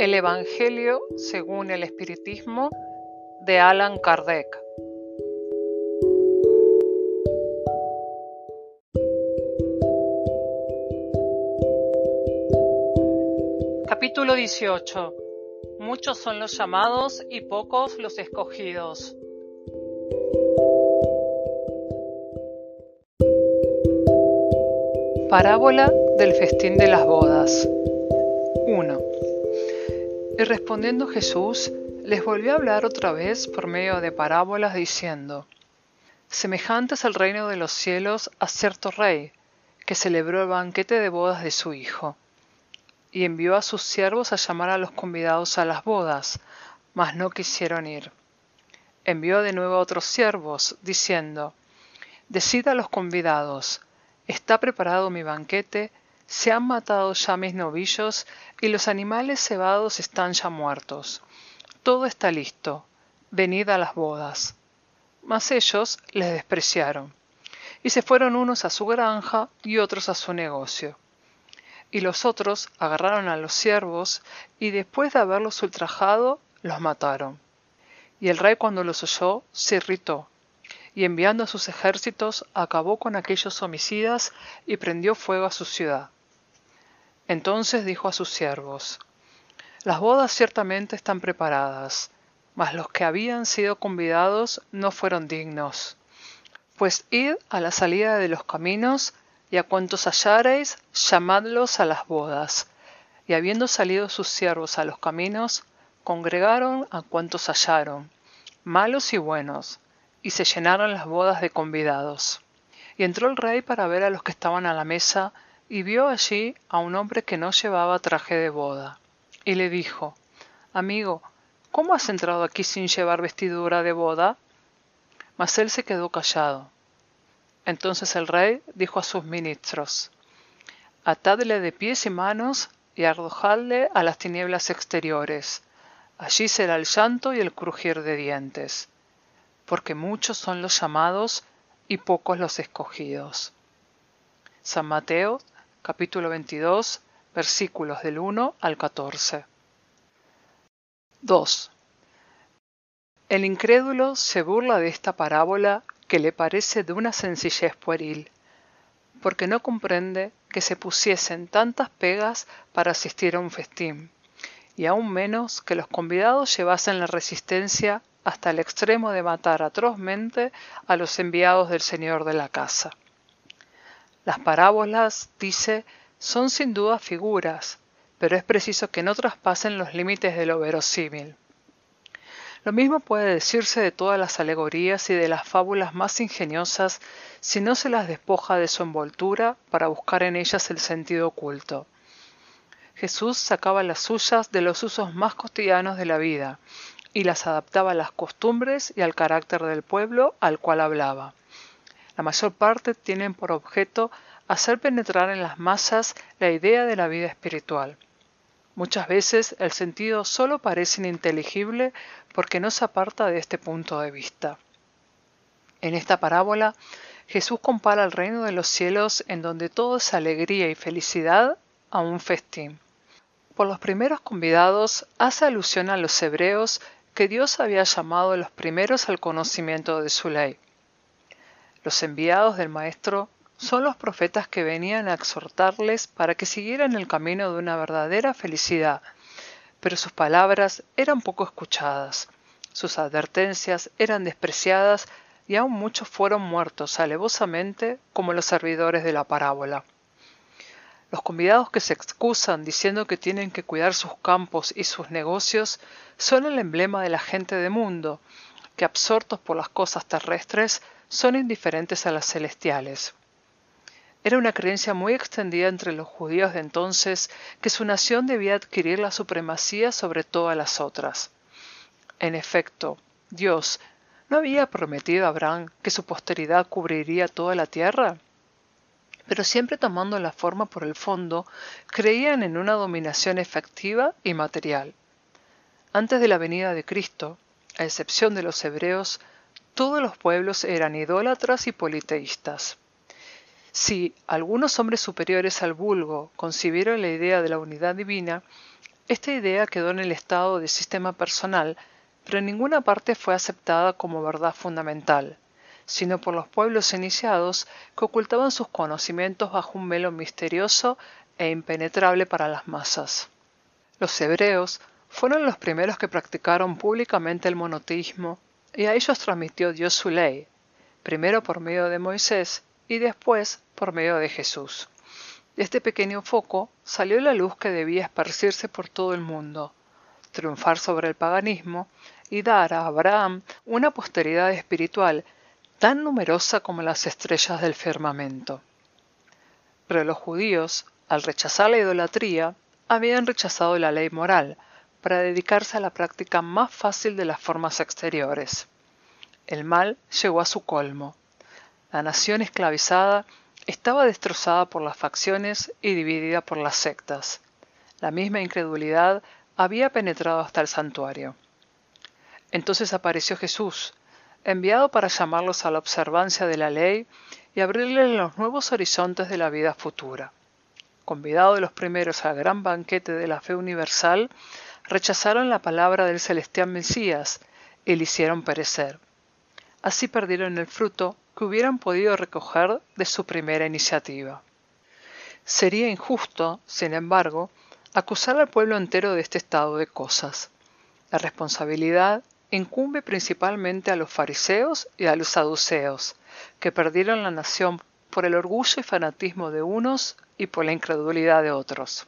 El Evangelio según el Espiritismo de Alan Kardec. Capítulo 18. Muchos son los llamados y pocos los escogidos. Parábola del festín de las bodas. 1. Y respondiendo Jesús, les volvió a hablar otra vez por medio de parábolas diciendo, Semejantes al reino de los cielos a cierto rey, que celebró el banquete de bodas de su hijo, y envió a sus siervos a llamar a los convidados a las bodas, mas no quisieron ir. Envió de nuevo a otros siervos, diciendo, Decid a los convidados, Está preparado mi banquete, se han matado ya mis novillos y los animales cebados están ya muertos. Todo está listo. Venid a las bodas. Mas ellos les despreciaron. Y se fueron unos a su granja y otros a su negocio. Y los otros agarraron a los siervos y después de haberlos ultrajado, los mataron. Y el rey cuando los oyó, se irritó y enviando a sus ejércitos acabó con aquellos homicidas y prendió fuego a su ciudad. Entonces dijo a sus siervos, Las bodas ciertamente están preparadas, mas los que habían sido convidados no fueron dignos. Pues id a la salida de los caminos, y a cuantos hallareis, llamadlos a las bodas. Y habiendo salido sus siervos a los caminos, congregaron a cuantos hallaron, malos y buenos, y se llenaron las bodas de convidados. Y entró el rey para ver a los que estaban a la mesa, y vio allí a un hombre que no llevaba traje de boda. Y le dijo, Amigo, ¿cómo has entrado aquí sin llevar vestidura de boda? Mas él se quedó callado. Entonces el rey dijo a sus ministros, Atadle de pies y manos y arrojadle a las tinieblas exteriores. Allí será el llanto y el crujir de dientes porque muchos son los llamados y pocos los escogidos. San Mateo capítulo 22 versículos del 1 al 14. 2. El incrédulo se burla de esta parábola que le parece de una sencillez pueril, porque no comprende que se pusiesen tantas pegas para asistir a un festín, y aún menos que los convidados llevasen la resistencia hasta el extremo de matar atrozmente a los enviados del Señor de la casa. Las parábolas, dice, son sin duda figuras, pero es preciso que no traspasen los límites de lo verosímil. Lo mismo puede decirse de todas las alegorías y de las fábulas más ingeniosas si no se las despoja de su envoltura para buscar en ellas el sentido oculto. Jesús sacaba las suyas de los usos más cotidianos de la vida, y las adaptaba a las costumbres y al carácter del pueblo al cual hablaba. La mayor parte tienen por objeto hacer penetrar en las masas la idea de la vida espiritual. Muchas veces el sentido solo parece ininteligible porque no se aparta de este punto de vista. En esta parábola, Jesús compara el reino de los cielos en donde todo es alegría y felicidad a un festín. Por los primeros convidados hace alusión a los hebreos que Dios había llamado los primeros al conocimiento de su ley. Los enviados del Maestro son los profetas que venían a exhortarles para que siguieran el camino de una verdadera felicidad, pero sus palabras eran poco escuchadas, sus advertencias eran despreciadas y aún muchos fueron muertos alevosamente como los servidores de la parábola. Los convidados que se excusan diciendo que tienen que cuidar sus campos y sus negocios son el emblema de la gente de mundo, que absortos por las cosas terrestres son indiferentes a las celestiales. Era una creencia muy extendida entre los judíos de entonces que su nación debía adquirir la supremacía sobre todas las otras. En efecto, Dios ¿no había prometido a Abraham que su posteridad cubriría toda la tierra? pero siempre tomando la forma por el fondo, creían en una dominación efectiva y material. Antes de la venida de Cristo, a excepción de los hebreos, todos los pueblos eran idólatras y politeístas. Si algunos hombres superiores al vulgo concibieron la idea de la unidad divina, esta idea quedó en el estado de sistema personal, pero en ninguna parte fue aceptada como verdad fundamental, sino por los pueblos iniciados que ocultaban sus conocimientos bajo un velo misterioso e impenetrable para las masas. Los hebreos fueron los primeros que practicaron públicamente el monoteísmo y a ellos transmitió Dios su ley, primero por medio de Moisés y después por medio de Jesús. De este pequeño foco salió la luz que debía esparcirse por todo el mundo, triunfar sobre el paganismo y dar a Abraham una posteridad espiritual tan numerosa como las estrellas del firmamento. Pero los judíos, al rechazar la idolatría, habían rechazado la ley moral para dedicarse a la práctica más fácil de las formas exteriores. El mal llegó a su colmo. La nación esclavizada estaba destrozada por las facciones y dividida por las sectas. La misma incredulidad había penetrado hasta el santuario. Entonces apareció Jesús, enviado para llamarlos a la observancia de la ley y abrirles los nuevos horizontes de la vida futura. Convidado de los primeros al gran banquete de la fe universal, rechazaron la palabra del celestial Mesías y le hicieron perecer. Así perdieron el fruto que hubieran podido recoger de su primera iniciativa. Sería injusto, sin embargo, acusar al pueblo entero de este estado de cosas. La responsabilidad incumbe principalmente a los fariseos y a los saduceos, que perdieron la nación por el orgullo y fanatismo de unos y por la incredulidad de otros.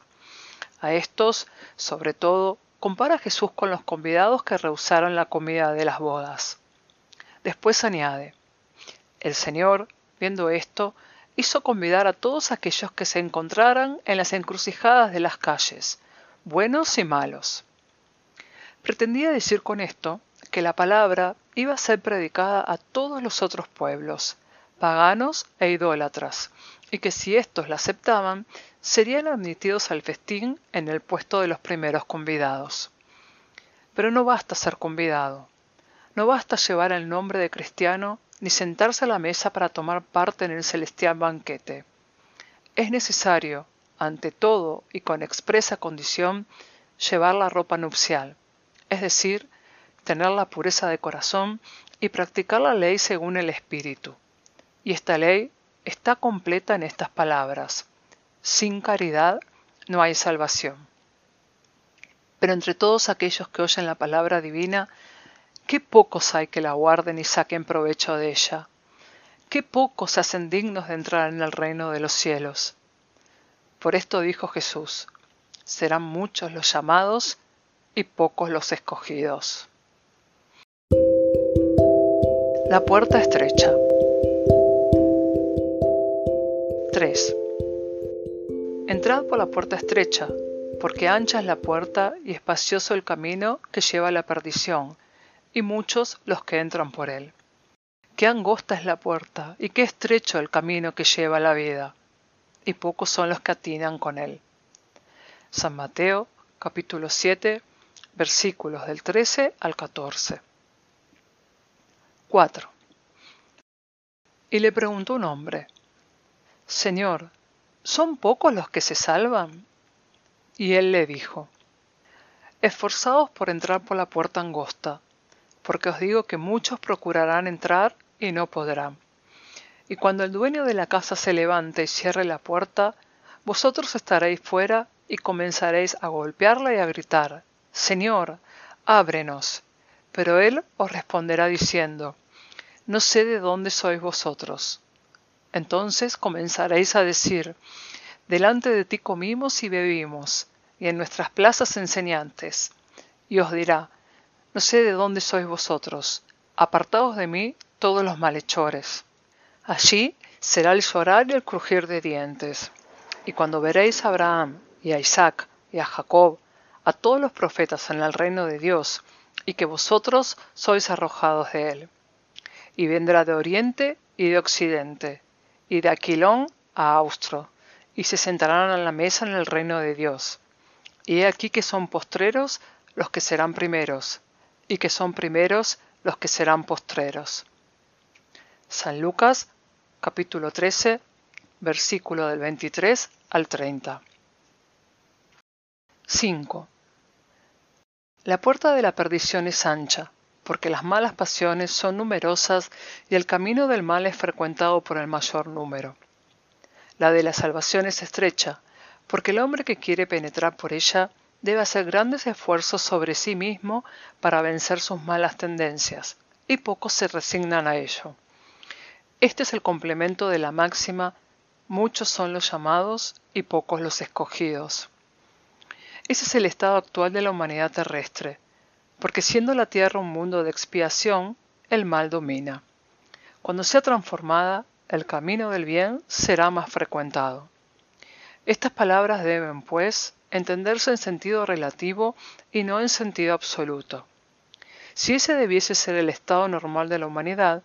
A estos, sobre todo, compara Jesús con los convidados que rehusaron la comida de las bodas. Después añade, el Señor, viendo esto, hizo convidar a todos aquellos que se encontraran en las encrucijadas de las calles, buenos y malos. Pretendía decir con esto que la palabra iba a ser predicada a todos los otros pueblos, paganos e idólatras, y que si éstos la aceptaban, serían admitidos al festín en el puesto de los primeros convidados. Pero no basta ser convidado, no basta llevar el nombre de cristiano ni sentarse a la mesa para tomar parte en el celestial banquete. Es necesario, ante todo y con expresa condición, llevar la ropa nupcial, es decir, tener la pureza de corazón y practicar la ley según el Espíritu. Y esta ley está completa en estas palabras. Sin caridad no hay salvación. Pero entre todos aquellos que oyen la palabra divina, qué pocos hay que la guarden y saquen provecho de ella. Qué pocos se hacen dignos de entrar en el reino de los cielos. Por esto dijo Jesús, serán muchos los llamados y pocos los escogidos. La puerta estrecha. 3. Entrad por la puerta estrecha, porque ancha es la puerta y espacioso el camino que lleva a la perdición, y muchos los que entran por él. Qué angosta es la puerta y qué estrecho el camino que lleva a la vida, y pocos son los que atinan con él. San Mateo, capítulo 7, versículos del 13 al 14. 4. Y le preguntó un hombre, Señor, ¿son pocos los que se salvan? Y él le dijo, Esforzaos por entrar por la puerta angosta, porque os digo que muchos procurarán entrar y no podrán. Y cuando el dueño de la casa se levante y cierre la puerta, vosotros estaréis fuera y comenzaréis a golpearla y a gritar, Señor, ábrenos. Pero él os responderá diciendo, no sé de dónde sois vosotros. Entonces comenzaréis a decir, delante de ti comimos y bebimos, y en nuestras plazas enseñantes. Y os dirá, no sé de dónde sois vosotros, apartaos de mí todos los malhechores. Allí será el llorar y el crujir de dientes. Y cuando veréis a Abraham y a Isaac y a Jacob, a todos los profetas en el reino de Dios, y que vosotros sois arrojados de él y vendrá de oriente y de occidente, y de Aquilón a Austro, y se sentarán a la mesa en el reino de Dios. Y he aquí que son postreros los que serán primeros, y que son primeros los que serán postreros. San Lucas, capítulo 13, versículo del 23 al 30. 5. La puerta de la perdición es ancha, porque las malas pasiones son numerosas y el camino del mal es frecuentado por el mayor número. La de la salvación es estrecha, porque el hombre que quiere penetrar por ella debe hacer grandes esfuerzos sobre sí mismo para vencer sus malas tendencias, y pocos se resignan a ello. Este es el complemento de la máxima muchos son los llamados y pocos los escogidos. Ese es el estado actual de la humanidad terrestre, porque siendo la tierra un mundo de expiación, el mal domina. Cuando sea transformada, el camino del bien será más frecuentado. Estas palabras deben, pues, entenderse en sentido relativo y no en sentido absoluto. Si ese debiese ser el estado normal de la humanidad,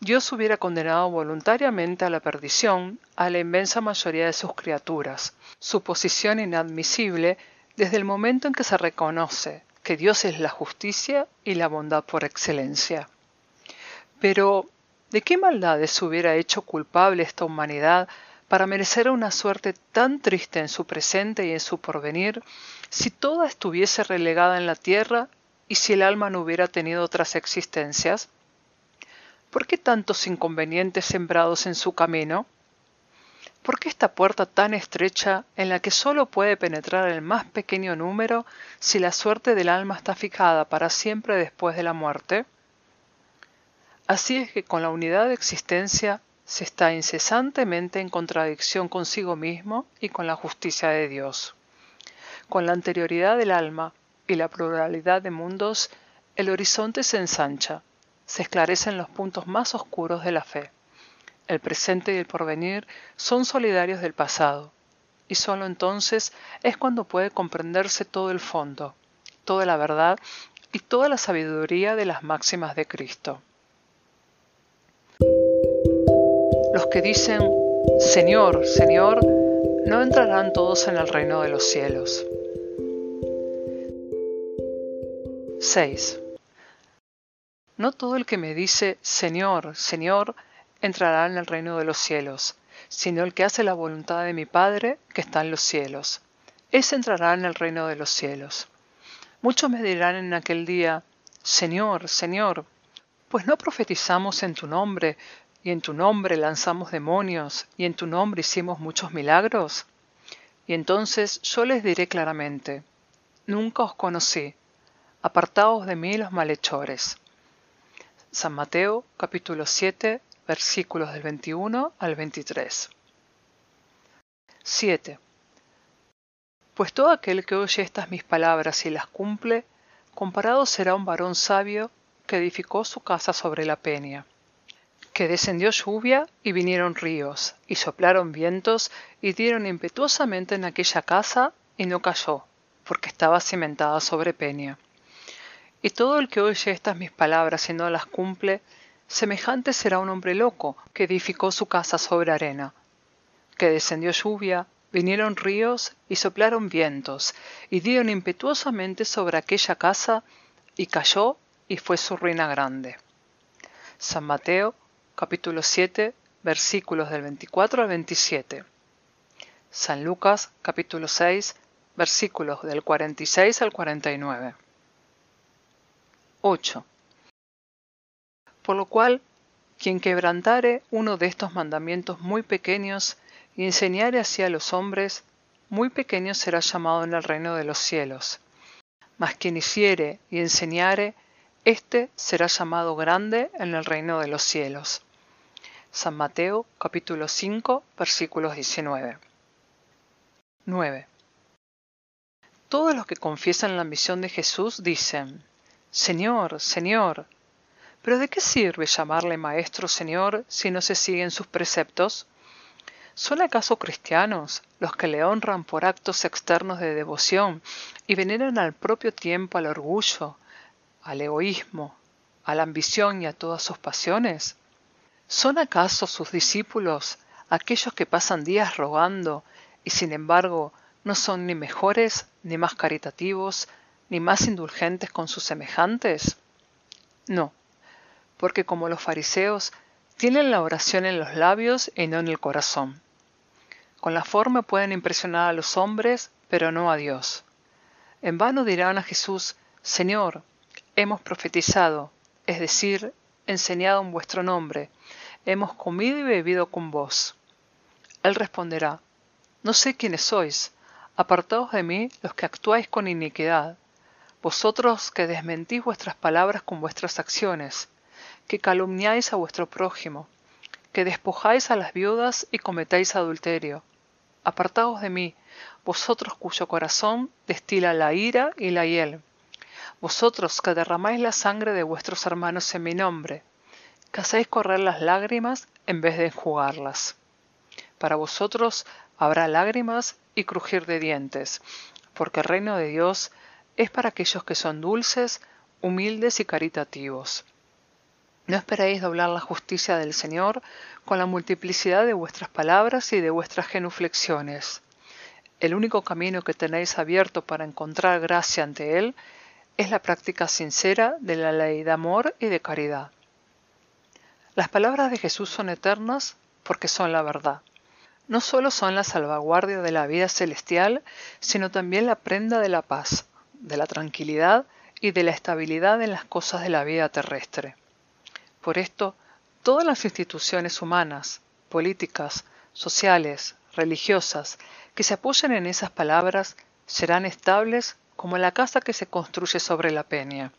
Dios hubiera condenado voluntariamente a la perdición a la inmensa mayoría de sus criaturas, su posición inadmisible desde el momento en que se reconoce que Dios es la justicia y la bondad por excelencia. Pero, ¿de qué maldades hubiera hecho culpable esta humanidad para merecer una suerte tan triste en su presente y en su porvenir, si toda estuviese relegada en la tierra y si el alma no hubiera tenido otras existencias? ¿Por qué tantos inconvenientes sembrados en su camino? ¿Por qué esta puerta tan estrecha en la que sólo puede penetrar el más pequeño número si la suerte del alma está fijada para siempre después de la muerte? Así es que con la unidad de existencia se está incesantemente en contradicción consigo mismo y con la justicia de Dios. Con la anterioridad del alma y la pluralidad de mundos, el horizonte se ensancha, se esclarecen los puntos más oscuros de la fe. El presente y el porvenir son solidarios del pasado, y sólo entonces es cuando puede comprenderse todo el fondo, toda la verdad y toda la sabiduría de las máximas de Cristo. Los que dicen, Señor, Señor, no entrarán todos en el reino de los cielos. 6. No todo el que me dice, Señor, Señor, entrará en el reino de los cielos, sino el que hace la voluntad de mi Padre que está en los cielos. Ese entrará en el reino de los cielos. Muchos me dirán en aquel día, Señor, Señor, pues no profetizamos en tu nombre, y en tu nombre lanzamos demonios, y en tu nombre hicimos muchos milagros? Y entonces yo les diré claramente, Nunca os conocí, apartaos de mí los malhechores. San Mateo capítulo 7 versículos del 21 al 23. 7. Pues todo aquel que oye estas mis palabras y las cumple, comparado será un varón sabio que edificó su casa sobre la peña que descendió lluvia y vinieron ríos, y soplaron vientos y dieron impetuosamente en aquella casa, y no cayó, porque estaba cimentada sobre peña. Y todo el que oye estas mis palabras y no las cumple, semejante será un hombre loco que edificó su casa sobre arena, que descendió lluvia, vinieron ríos y soplaron vientos, y dieron impetuosamente sobre aquella casa, y cayó, y fue su ruina grande. San Mateo capítulo 7, versículos del 24 al 27. San Lucas, capítulo 6, versículos del 46 al 49. 8. Por lo cual, quien quebrantare uno de estos mandamientos muy pequeños y enseñare así a los hombres, muy pequeño será llamado en el reino de los cielos. Mas quien hiciere y enseñare, éste será llamado grande en el reino de los cielos. San Mateo capítulo 5 versículos 19. 9. Todos los que confiesan la misión de Jesús dicen, Señor, Señor, pero ¿de qué sirve llamarle Maestro Señor si no se siguen sus preceptos? ¿Son acaso cristianos los que le honran por actos externos de devoción y veneran al propio tiempo al orgullo, al egoísmo, a la ambición y a todas sus pasiones? ¿Son acaso sus discípulos aquellos que pasan días rogando y sin embargo no son ni mejores, ni más caritativos, ni más indulgentes con sus semejantes? No, porque como los fariseos tienen la oración en los labios y no en el corazón. Con la forma pueden impresionar a los hombres, pero no a Dios. En vano dirán a Jesús, Señor, hemos profetizado, es decir, enseñado en vuestro nombre, hemos comido y bebido con vos. Él responderá, No sé quiénes sois, apartaos de mí los que actuáis con iniquidad, vosotros que desmentís vuestras palabras con vuestras acciones, que calumniáis a vuestro prójimo, que despojáis a las viudas y cometéis adulterio. Apartaos de mí, vosotros cuyo corazón destila la ira y la hiel, vosotros que derramáis la sangre de vuestros hermanos en mi nombre, que hacéis correr las lágrimas en vez de enjugarlas. Para vosotros habrá lágrimas y crujir de dientes, porque el reino de Dios es para aquellos que son dulces, humildes y caritativos. No esperéis doblar la justicia del Señor con la multiplicidad de vuestras palabras y de vuestras genuflexiones. El único camino que tenéis abierto para encontrar gracia ante Él es la práctica sincera de la ley de amor y de caridad. Las palabras de Jesús son eternas porque son la verdad. No solo son la salvaguardia de la vida celestial, sino también la prenda de la paz, de la tranquilidad y de la estabilidad en las cosas de la vida terrestre. Por esto, todas las instituciones humanas, políticas, sociales, religiosas, que se apoyen en esas palabras serán estables como la casa que se construye sobre la peña.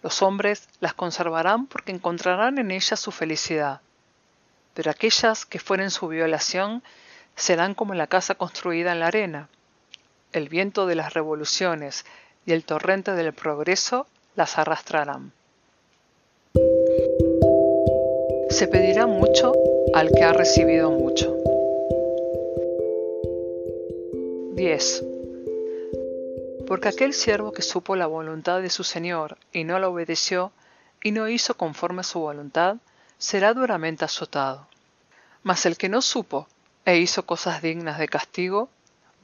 Los hombres las conservarán porque encontrarán en ellas su felicidad, pero aquellas que fueren su violación serán como la casa construida en la arena. El viento de las revoluciones y el torrente del progreso las arrastrarán. Se pedirá mucho al que ha recibido mucho. 10. Porque aquel siervo que supo la voluntad de su Señor y no la obedeció y no hizo conforme a su voluntad, será duramente azotado. Mas el que no supo e hizo cosas dignas de castigo,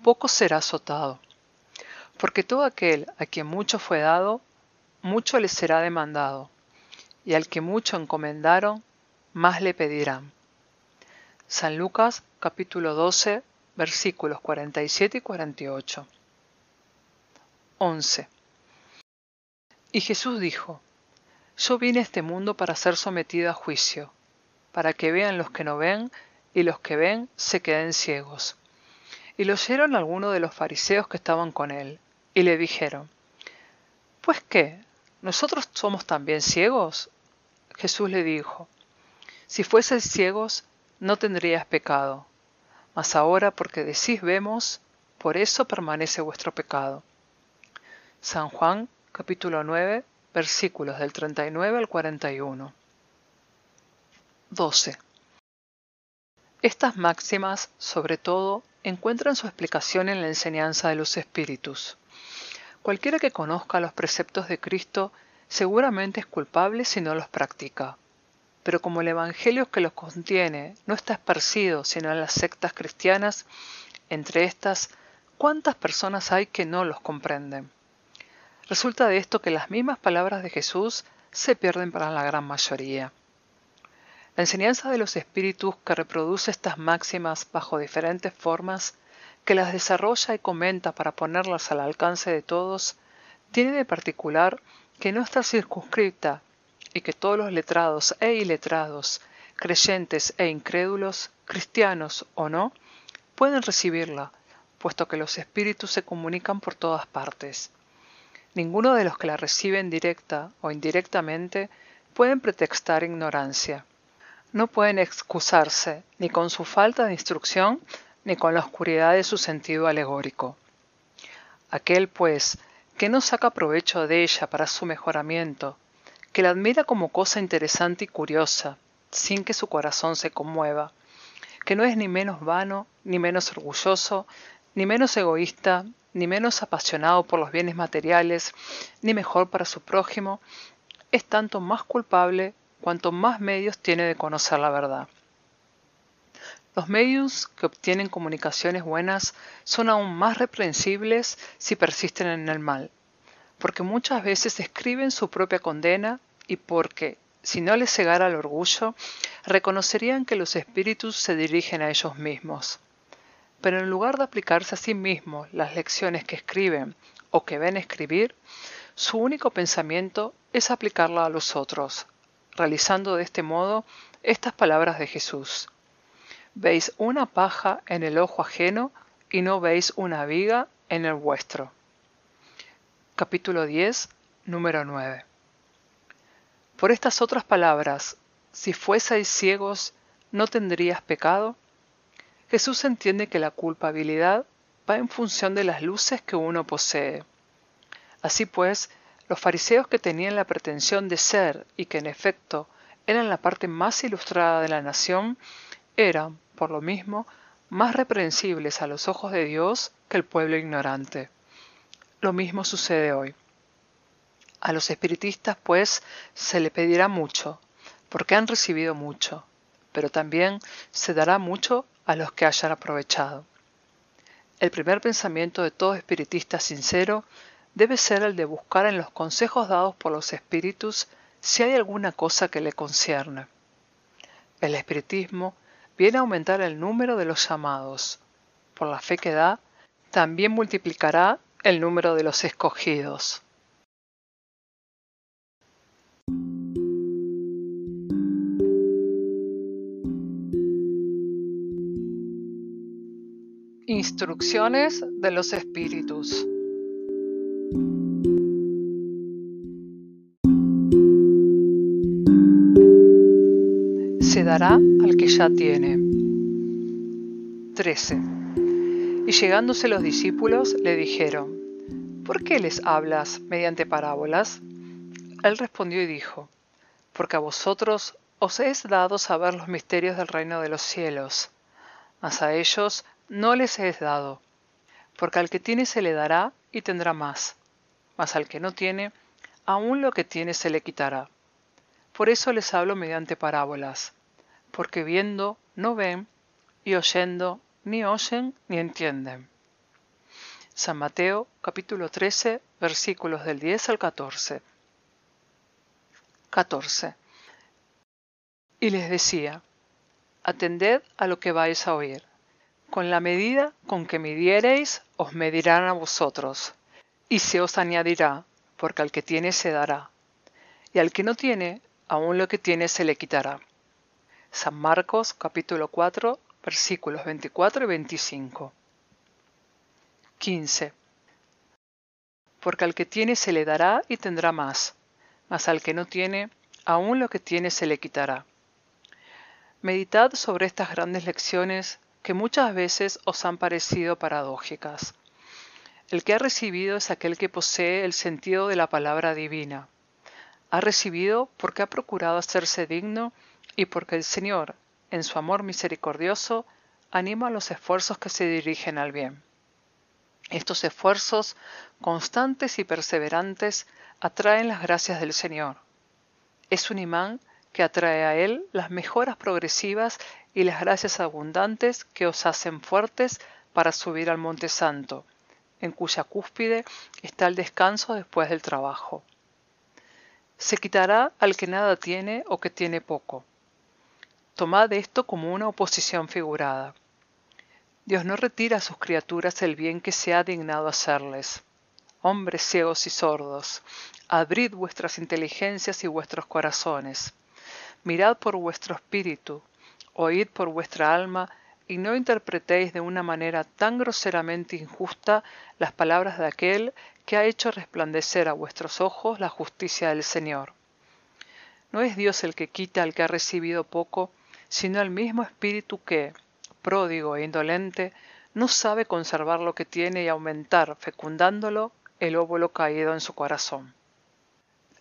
poco será azotado. Porque todo aquel a quien mucho fue dado, mucho le será demandado, y al que mucho encomendaron, más le pedirán. San Lucas capítulo 12 versículos 47 y 48. 11. Y Jesús dijo, Yo vine a este mundo para ser sometido a juicio, para que vean los que no ven y los que ven se queden ciegos. Y lo oyeron algunos de los fariseos que estaban con él, y le dijeron, Pues qué, ¿nosotros somos también ciegos? Jesús le dijo, si fueseis ciegos, no tendrías pecado. Mas ahora porque decís vemos, por eso permanece vuestro pecado. San Juan capítulo 9 versículos del 39 al 41. 12. Estas máximas, sobre todo, encuentran su explicación en la enseñanza de los espíritus. Cualquiera que conozca los preceptos de Cristo seguramente es culpable si no los practica pero como el Evangelio que los contiene no está esparcido sino en las sectas cristianas, entre estas, ¿cuántas personas hay que no los comprenden? Resulta de esto que las mismas palabras de Jesús se pierden para la gran mayoría. La enseñanza de los espíritus que reproduce estas máximas bajo diferentes formas, que las desarrolla y comenta para ponerlas al alcance de todos, tiene de particular que no está circunscrita y que todos los letrados e iletrados, creyentes e incrédulos, cristianos o no, pueden recibirla, puesto que los espíritus se comunican por todas partes. Ninguno de los que la reciben directa o indirectamente pueden pretextar ignorancia. No pueden excusarse ni con su falta de instrucción ni con la oscuridad de su sentido alegórico. Aquel, pues, que no saca provecho de ella para su mejoramiento, que la admira como cosa interesante y curiosa, sin que su corazón se conmueva, que no es ni menos vano, ni menos orgulloso, ni menos egoísta, ni menos apasionado por los bienes materiales, ni mejor para su prójimo, es tanto más culpable cuanto más medios tiene de conocer la verdad. Los medios que obtienen comunicaciones buenas son aún más reprensibles si persisten en el mal porque muchas veces escriben su propia condena y porque, si no les cegara el orgullo, reconocerían que los espíritus se dirigen a ellos mismos. Pero en lugar de aplicarse a sí mismos las lecciones que escriben o que ven escribir, su único pensamiento es aplicarla a los otros, realizando de este modo estas palabras de Jesús. Veis una paja en el ojo ajeno y no veis una viga en el vuestro. Capítulo 10, número 9. Por estas otras palabras, si fueseis ciegos, ¿no tendrías pecado? Jesús entiende que la culpabilidad va en función de las luces que uno posee. Así pues, los fariseos que tenían la pretensión de ser y que en efecto eran la parte más ilustrada de la nación, eran, por lo mismo, más reprensibles a los ojos de Dios que el pueblo ignorante. Lo mismo sucede hoy. A los espiritistas, pues, se le pedirá mucho, porque han recibido mucho, pero también se dará mucho a los que hayan aprovechado. El primer pensamiento de todo espiritista sincero debe ser el de buscar en los consejos dados por los espíritus si hay alguna cosa que le concierne. El espiritismo viene a aumentar el número de los llamados. Por la fe que da, también multiplicará el número de los escogidos. Instrucciones de los espíritus. Se dará al que ya tiene. 13. Y llegándose los discípulos le dijeron, ¿por qué les hablas mediante parábolas? Él respondió y dijo, porque a vosotros os es dado saber los misterios del reino de los cielos, mas a ellos no les es dado, porque al que tiene se le dará y tendrá más, mas al que no tiene, aún lo que tiene se le quitará. Por eso les hablo mediante parábolas, porque viendo no ven, y oyendo ni oyen ni entienden. San Mateo capítulo 13 versículos del 10 al 14. 14. Y les decía, Atended a lo que vais a oír con la medida con que midiereis, os medirán a vosotros, y se os añadirá, porque al que tiene se dará, y al que no tiene, aún lo que tiene se le quitará. San Marcos capítulo 4 versículos 24 y 25. 15. Porque al que tiene se le dará y tendrá más, mas al que no tiene, aún lo que tiene se le quitará. Meditad sobre estas grandes lecciones que muchas veces os han parecido paradójicas. El que ha recibido es aquel que posee el sentido de la palabra divina. Ha recibido porque ha procurado hacerse digno y porque el Señor, en su amor misericordioso, anima los esfuerzos que se dirigen al bien. Estos esfuerzos, constantes y perseverantes, atraen las gracias del Señor. Es un imán que atrae a Él las mejoras progresivas y las gracias abundantes que os hacen fuertes para subir al Monte Santo, en cuya cúspide está el descanso después del trabajo. Se quitará al que nada tiene o que tiene poco. Tomad esto como una oposición figurada. Dios no retira a sus criaturas el bien que se ha dignado hacerles. Hombres ciegos y sordos, abrid vuestras inteligencias y vuestros corazones. Mirad por vuestro espíritu, oíd por vuestra alma, y no interpretéis de una manera tan groseramente injusta las palabras de aquel que ha hecho resplandecer a vuestros ojos la justicia del Señor. No es Dios el que quita al que ha recibido poco, sino el mismo Espíritu que, pródigo e indolente, no sabe conservar lo que tiene y aumentar, fecundándolo, el óvulo caído en su corazón.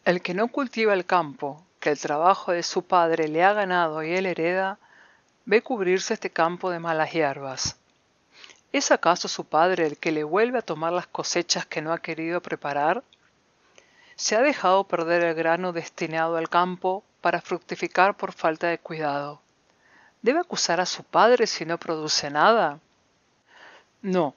El que no cultiva el campo, que el trabajo de su padre le ha ganado y él hereda, ve cubrirse este campo de malas hierbas. ¿Es acaso su padre el que le vuelve a tomar las cosechas que no ha querido preparar? Se ha dejado perder el grano destinado al campo para fructificar por falta de cuidado. ¿Debe acusar a su padre si no produce nada? No.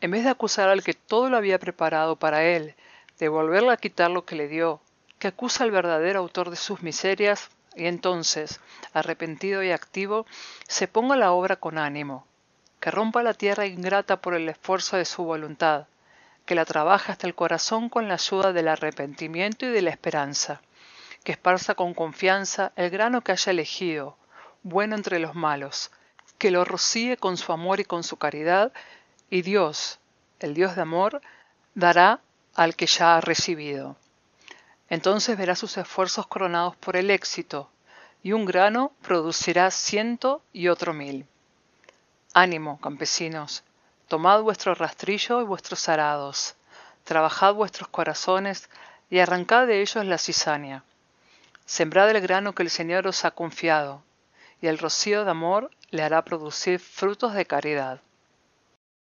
En vez de acusar al que todo lo había preparado para él, de volverle a quitar lo que le dio, que acusa al verdadero autor de sus miserias, y entonces, arrepentido y activo, se ponga a la obra con ánimo, que rompa la tierra ingrata por el esfuerzo de su voluntad, que la trabaje hasta el corazón con la ayuda del arrepentimiento y de la esperanza, que esparza con confianza el grano que haya elegido, bueno entre los malos, que lo rocíe con su amor y con su caridad, y Dios, el Dios de amor, dará al que ya ha recibido. Entonces verá sus esfuerzos coronados por el éxito, y un grano producirá ciento y otro mil. Ánimo, campesinos, tomad vuestro rastrillo y vuestros arados, trabajad vuestros corazones y arrancad de ellos la cizaña. Sembrad el grano que el Señor os ha confiado, y el rocío de amor le hará producir frutos de caridad.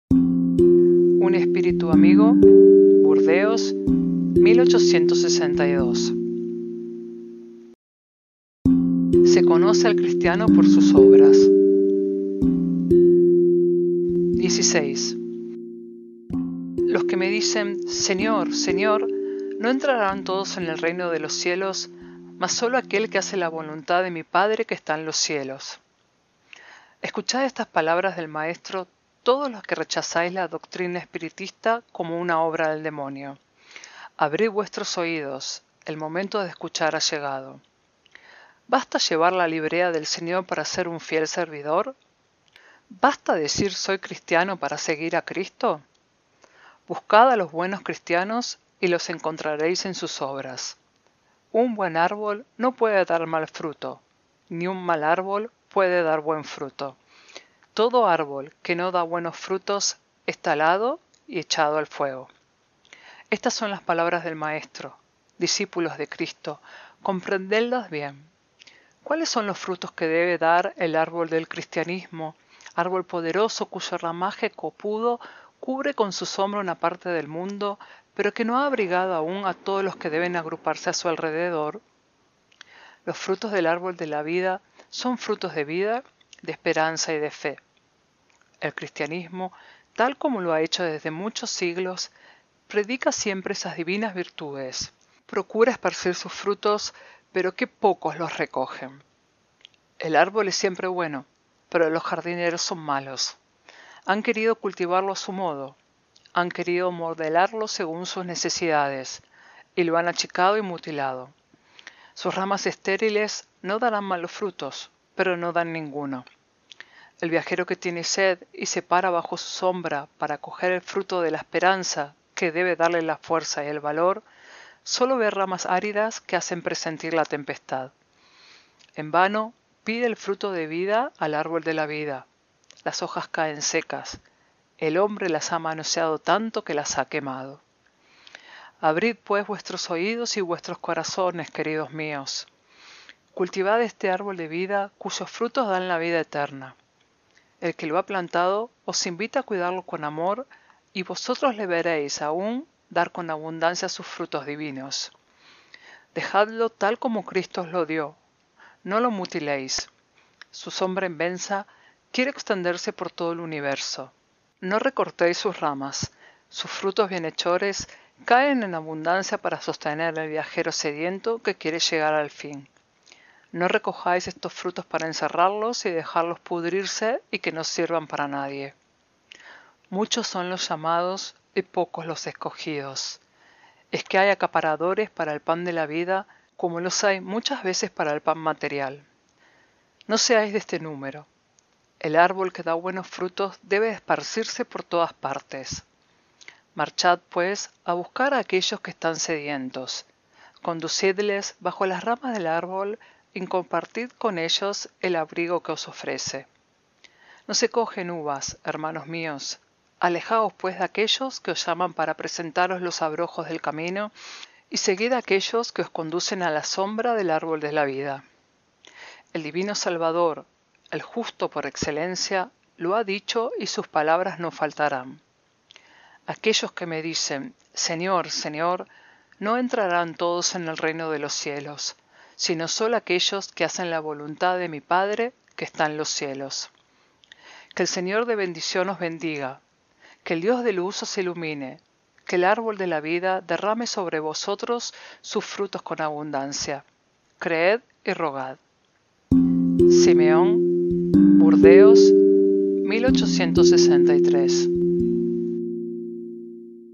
Un espíritu amigo, Burdeos, 1862. Se conoce al cristiano por sus obras. 16. Los que me dicen, Señor, Señor, no entrarán todos en el reino de los cielos, mas solo aquel que hace la voluntad de mi Padre que está en los cielos. Escuchad estas palabras del Maestro todos los que rechazáis la doctrina espiritista como una obra del demonio. Abrid vuestros oídos, el momento de escuchar ha llegado. ¿Basta llevar la librea del Señor para ser un fiel servidor? ¿Basta decir soy cristiano para seguir a Cristo? Buscad a los buenos cristianos y los encontraréis en sus obras. Un buen árbol no puede dar mal fruto, ni un mal árbol puede dar buen fruto. Todo árbol que no da buenos frutos es talado y echado al fuego. Estas son las palabras del Maestro, discípulos de Cristo, comprendedlas bien. ¿Cuáles son los frutos que debe dar el árbol del cristianismo, árbol poderoso cuyo ramaje copudo cubre con su sombra una parte del mundo, pero que no ha abrigado aún a todos los que deben agruparse a su alrededor? Los frutos del árbol de la vida son frutos de vida, de esperanza y de fe. El cristianismo, tal como lo ha hecho desde muchos siglos, predica siempre esas divinas virtudes, procura esparcir sus frutos, pero que pocos los recogen. El árbol es siempre bueno, pero los jardineros son malos. Han querido cultivarlo a su modo, han querido modelarlo según sus necesidades, y lo han achicado y mutilado. Sus ramas estériles no darán malos frutos, pero no dan ninguno. El viajero que tiene sed y se para bajo su sombra para coger el fruto de la esperanza que debe darle la fuerza y el valor, solo ve ramas áridas que hacen presentir la tempestad. En vano pide el fruto de vida al árbol de la vida. Las hojas caen secas. El hombre las ha manoseado tanto que las ha quemado. Abrid pues vuestros oídos y vuestros corazones, queridos míos. Cultivad este árbol de vida cuyos frutos dan la vida eterna. El que lo ha plantado os invita a cuidarlo con amor y vosotros le veréis aún dar con abundancia sus frutos divinos. Dejadlo tal como Cristo os lo dio. No lo mutiléis. Su sombra inmensa quiere extenderse por todo el universo. No recortéis sus ramas. Sus frutos bienhechores caen en abundancia para sostener al viajero sediento que quiere llegar al fin. No recojáis estos frutos para encerrarlos y dejarlos pudrirse y que no sirvan para nadie. Muchos son los llamados y pocos los escogidos. Es que hay acaparadores para el pan de la vida como los hay muchas veces para el pan material. No seáis de este número. El árbol que da buenos frutos debe esparcirse por todas partes. Marchad, pues, a buscar a aquellos que están sedientos. Conducidles bajo las ramas del árbol y compartid con ellos el abrigo que os ofrece. No se cogen uvas, hermanos míos. Alejaos pues de aquellos que os llaman para presentaros los abrojos del camino, y seguid a aquellos que os conducen a la sombra del árbol de la vida. El divino Salvador, el justo por excelencia, lo ha dicho y sus palabras no faltarán. Aquellos que me dicen, Señor, Señor, no entrarán todos en el reino de los cielos, sino solo aquellos que hacen la voluntad de mi Padre que está en los cielos. Que el Señor de bendición os bendiga, que el Dios del uso se ilumine, que el árbol de la vida derrame sobre vosotros sus frutos con abundancia. Creed y rogad. Simeón, Burdeos, 1863